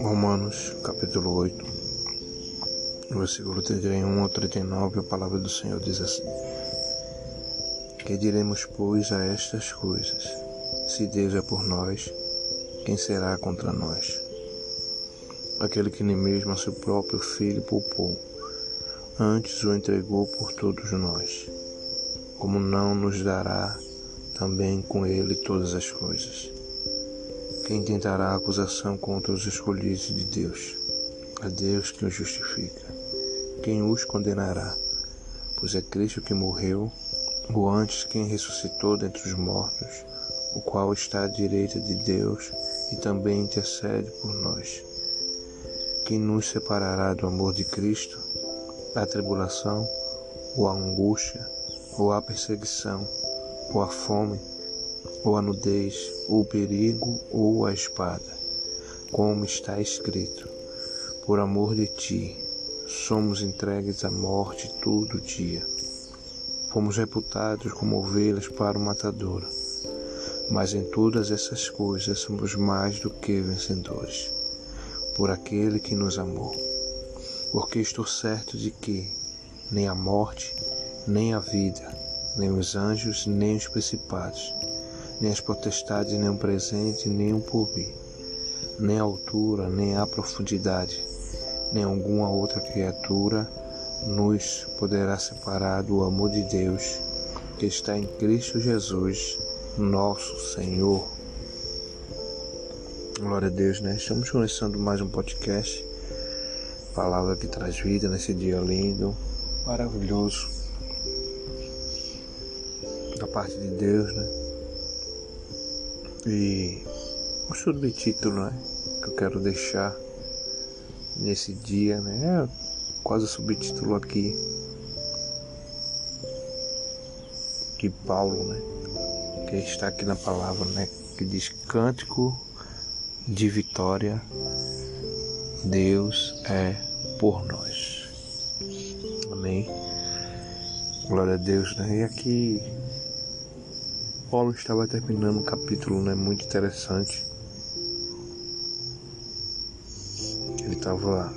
Romanos capítulo 8, versículo 31 ao 39, a palavra do Senhor diz assim: Que diremos, pois, a estas coisas? Se Deus é por nós, quem será contra nós? Aquele que nem mesmo a seu próprio filho poupou, antes o entregou por todos nós, como não nos dará também com ele todas as coisas? Quem tentará acusação contra os escolhidos de Deus? É Deus que os justifica. Quem os condenará? Pois é Cristo que morreu, ou antes quem ressuscitou dentre os mortos, o qual está à direita de Deus e também intercede por nós. Quem nos separará do amor de Cristo? A tribulação, ou a angústia, ou a perseguição, ou a fome, ou a nudez, ou o perigo, ou a espada. Como está escrito: Por amor de ti, somos entregues à morte todo dia. Fomos reputados como ovelhas para o matador. Mas em todas essas coisas somos mais do que vencedores, por aquele que nos amou. Porque estou certo de que nem a morte, nem a vida, nem os anjos, nem os principados, nem as potestades, nem o presente, nem o porvir, nem a altura, nem a profundidade, nem alguma outra criatura nos poderá separar do amor de Deus que está em Cristo Jesus, nosso Senhor. Glória a Deus, né? Estamos começando mais um podcast. Palavra que traz vida nesse dia lindo, maravilhoso. Da parte de Deus, né? E o subtítulo né, que eu quero deixar nesse dia, né? É quase o subtítulo aqui que Paulo, né? Que está aqui na palavra, né? Que diz cântico de vitória. Deus é por nós. Amém. Glória a Deus, né? E aqui Paulo estava terminando um capítulo né, muito interessante. Ele estava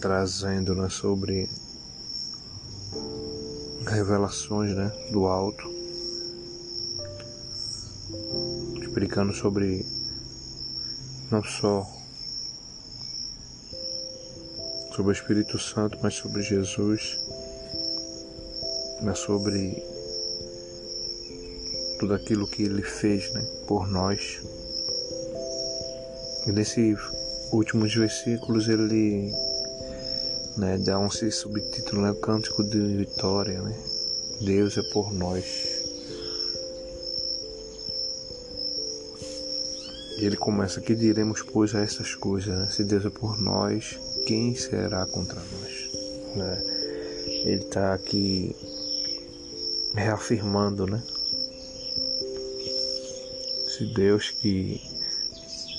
trazendo né, sobre revelações né, do alto, explicando sobre não só sobre o Espírito Santo, mas sobre Jesus, né, sobre tudo aquilo que ele fez né, por nós. E nesses últimos versículos ele né, dá um subtítulo, né, Cântico de Vitória, né? Deus é por nós. E ele começa aqui, diremos pois a essas coisas, né? se Deus é por nós, quem será contra nós? Né? Ele está aqui reafirmando, né? Se Deus que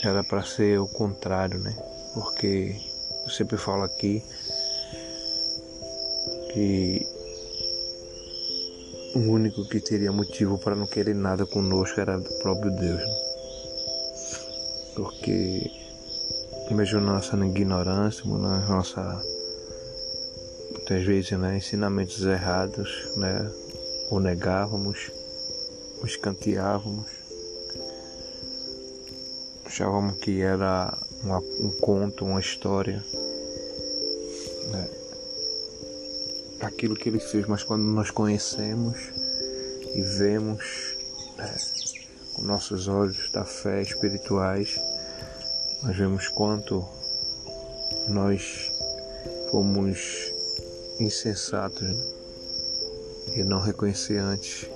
era para ser o contrário, né? Porque eu sempre falo aqui que o único que teria motivo para não querer nada conosco era o próprio Deus. Né? Porque mesmo nossa ignorância, nossa muitas vezes né, ensinamentos errados, né, o negávamos, o escanteávamos, achavam que era uma, um conto, uma história. Né? Aquilo que ele fez, mas quando nós conhecemos e vemos né, com nossos olhos da fé espirituais, nós vemos quanto nós fomos insensatos né? e não reconhecer antes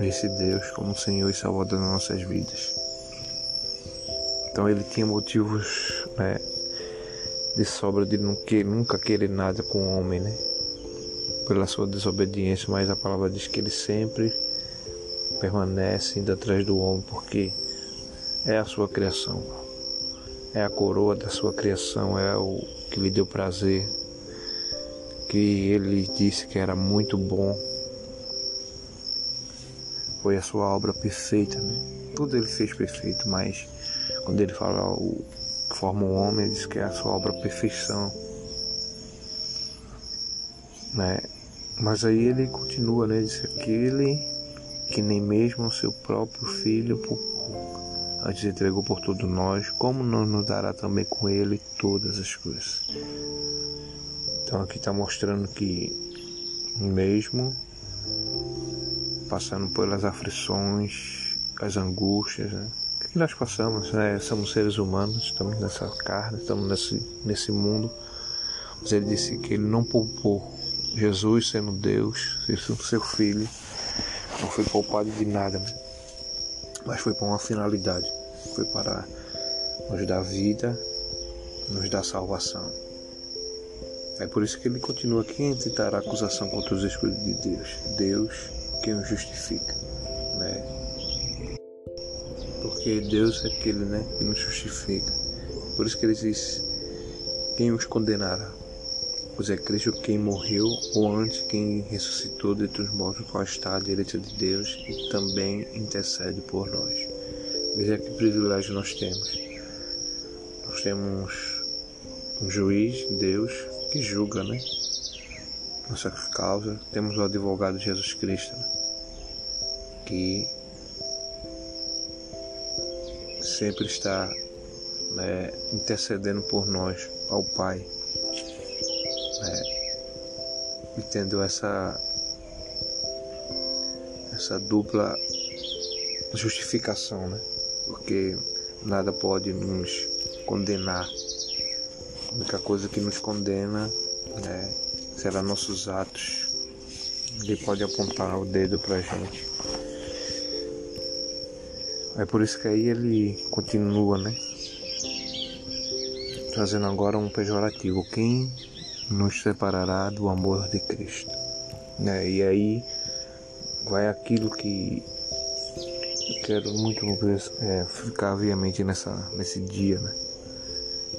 esse Deus como Senhor e Salvador das nossas vidas. Então ele tinha motivos né, de sobra de nunca querer nada com o homem, né? Pela sua desobediência, mas a palavra diz que ele sempre permanece indo atrás do homem, porque é a sua criação, é a coroa da sua criação, é o que lhe deu prazer, que ele disse que era muito bom. foi a sua obra perfeita, né? Tudo ele fez perfeito, mas quando ele fala o que forma um homem, ele diz que é a sua obra perfeição, né? Mas aí ele continua, né? Diz aquele que nem mesmo o seu próprio filho antes entregou por todos nós, como não nos dará também com ele todas as coisas? Então aqui está mostrando que mesmo passando pelas aflições, as angústias, né? Que nós passamos, né? somos seres humanos, estamos nessa carne, estamos nesse, nesse mundo. Mas ele disse que ele não poupou Jesus sendo Deus, sendo seu filho, não foi poupado de nada, mas foi para uma finalidade, foi para nos dar vida, nos dar salvação. É por isso que ele continua aqui em tentar a acusação contra os escolhidos de Deus. Deus quem o justifica, né? Porque Deus é aquele, né, que nos justifica. Por isso que ele diz: quem os condenará? Pois é Cristo quem morreu, ou antes quem ressuscitou dentre os mortos, qual está à direita de Deus e também intercede por nós. Veja que privilégio nós temos. Nós temos um juiz, Deus, que julga, né? Nossa causa. Temos o advogado Jesus Cristo, né? que sempre está né, intercedendo por nós ao Pai né, e tendo essa essa dupla justificação, né? Porque nada pode nos condenar. A única coisa que nos condena né, será nossos atos. Ele pode apontar o dedo pra gente. É por isso que aí ele continua, né? Trazendo agora um pejorativo. Quem nos separará do amor de Cristo. Né? E aí vai aquilo que quero muito é, ficar viamente nessa, nesse dia, né?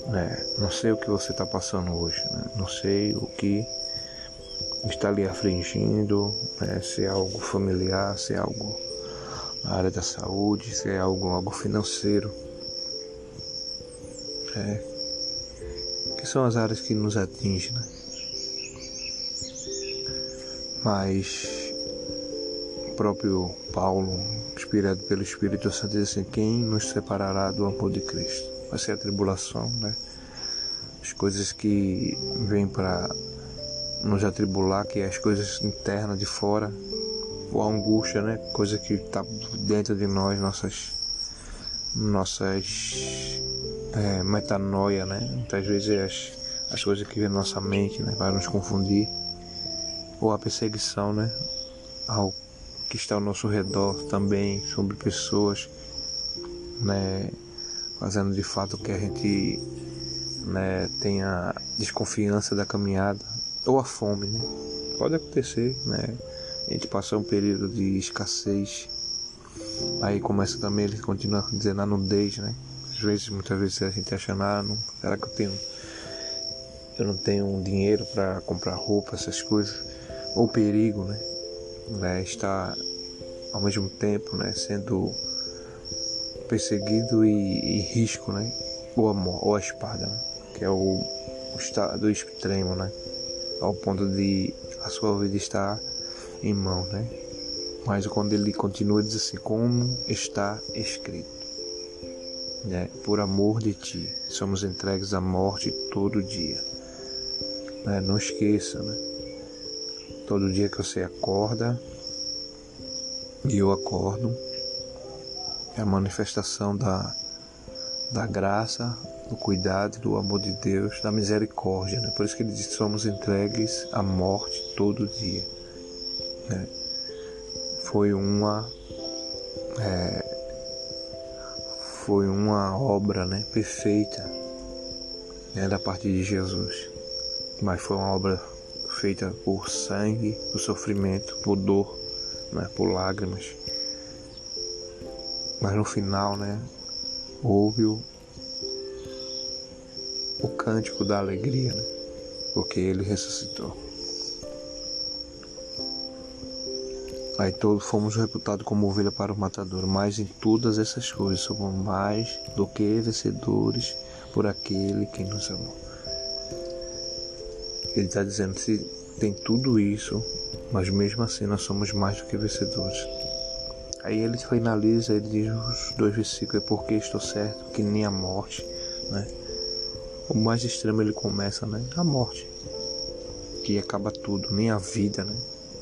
né? Não sei o que você está passando hoje, né? não sei o que está lhe afligindo, né? se é algo familiar, se é algo na área da saúde, se é algo, algo financeiro. É, que são as áreas que nos atingem, né? Mas o próprio Paulo, inspirado pelo Espírito Santo, diz assim: quem nos separará do amor de Cristo? Vai ser a tribulação, né? As coisas que vêm para nos atribular, que é as coisas internas de fora, a angústia, né? Coisa que está dentro de nós, nossas nossas é, metanoia, né? Muitas vezes é as, as coisas que vêm na nossa mente, né? Vai nos confundir. Ou a perseguição, né? Ao que está ao nosso redor também, sobre pessoas, né? Fazendo de fato que a gente né, tenha desconfiança da caminhada. Ou a fome, né? Pode acontecer, né? A gente passar um período de escassez. Aí começa também, ele continua dizendo a nudez, né? Às vezes, muitas vezes a gente acha, ah, não, será que eu tenho. Eu não tenho dinheiro para comprar roupa, essas coisas. Ou perigo, né? né? Está ao mesmo tempo, né? Sendo perseguido e, e risco, né? Ou a, ou a espada, né? que é o, o estado extremo, né? Ao ponto de a sua vida estar em mão, né? Mas quando ele continua, diz assim: Como está escrito né? por amor de ti. Somos entregues à morte todo dia. Né? Não esqueça, né? Todo dia que você acorda e eu acordo, é a manifestação da, da graça, do cuidado, do amor de Deus, da misericórdia. Né? Por isso que ele diz somos entregues à morte todo dia. Né? Foi uma é, foi uma obra né, perfeita né, da parte de Jesus, mas foi uma obra feita por sangue, por sofrimento, por dor, né, por lágrimas. Mas no final, né, houve o, o cântico da alegria, né, porque ele ressuscitou. Aí todos fomos reputados como ovelha para o matador, mas em todas essas coisas somos mais do que vencedores por aquele que nos amou. Ele está dizendo se tem tudo isso, mas mesmo assim nós somos mais do que vencedores. Aí ele finaliza, ele diz os dois versículos, é porque estou certo que nem a morte, né? O mais extremo ele começa, né? A morte, que acaba tudo, nem a vida, né?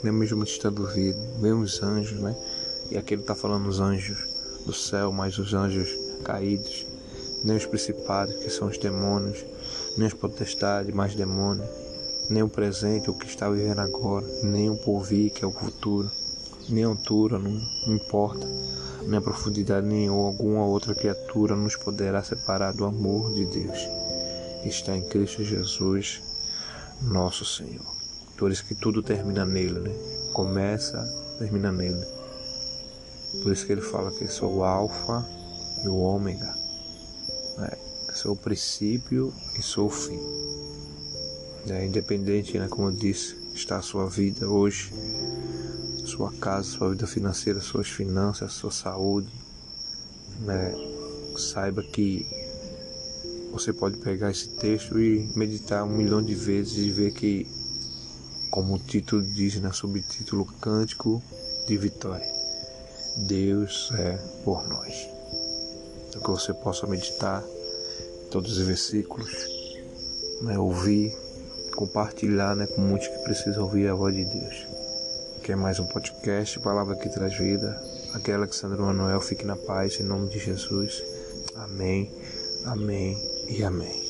Nem mesmo estando vivo, nem os anjos, né? E aqui ele está falando os anjos do céu, mas os anjos caídos, nem os principados, que são os demônios, nem as potestades, mais demônios, nem o presente, o que está vivendo agora, nem o porvir, que é o futuro, nem a altura, não, não importa, nem a profundidade, nem alguma outra criatura nos poderá separar do amor de Deus. Está em Cristo Jesus, nosso Senhor. Isso que tudo termina nele, né? Começa, termina nele. Por isso que ele fala que sou o alfa e o ômega. Né? Sou o princípio e sou o fim. É, independente, né, como eu disse, está a sua vida hoje, sua casa, sua vida financeira, suas finanças, sua saúde. Né? Saiba que você pode pegar esse texto e meditar um milhão de vezes e ver que como o título diz na subtítulo Cântico de Vitória. Deus é por nós. Então que você possa meditar todos os versículos, né, ouvir, compartilhar né, com muitos que precisam ouvir a voz de Deus. Que é mais um podcast, palavra que traz vida. Aqui é Alexandre Manuel, fique na paz em nome de Jesus. Amém, amém e amém.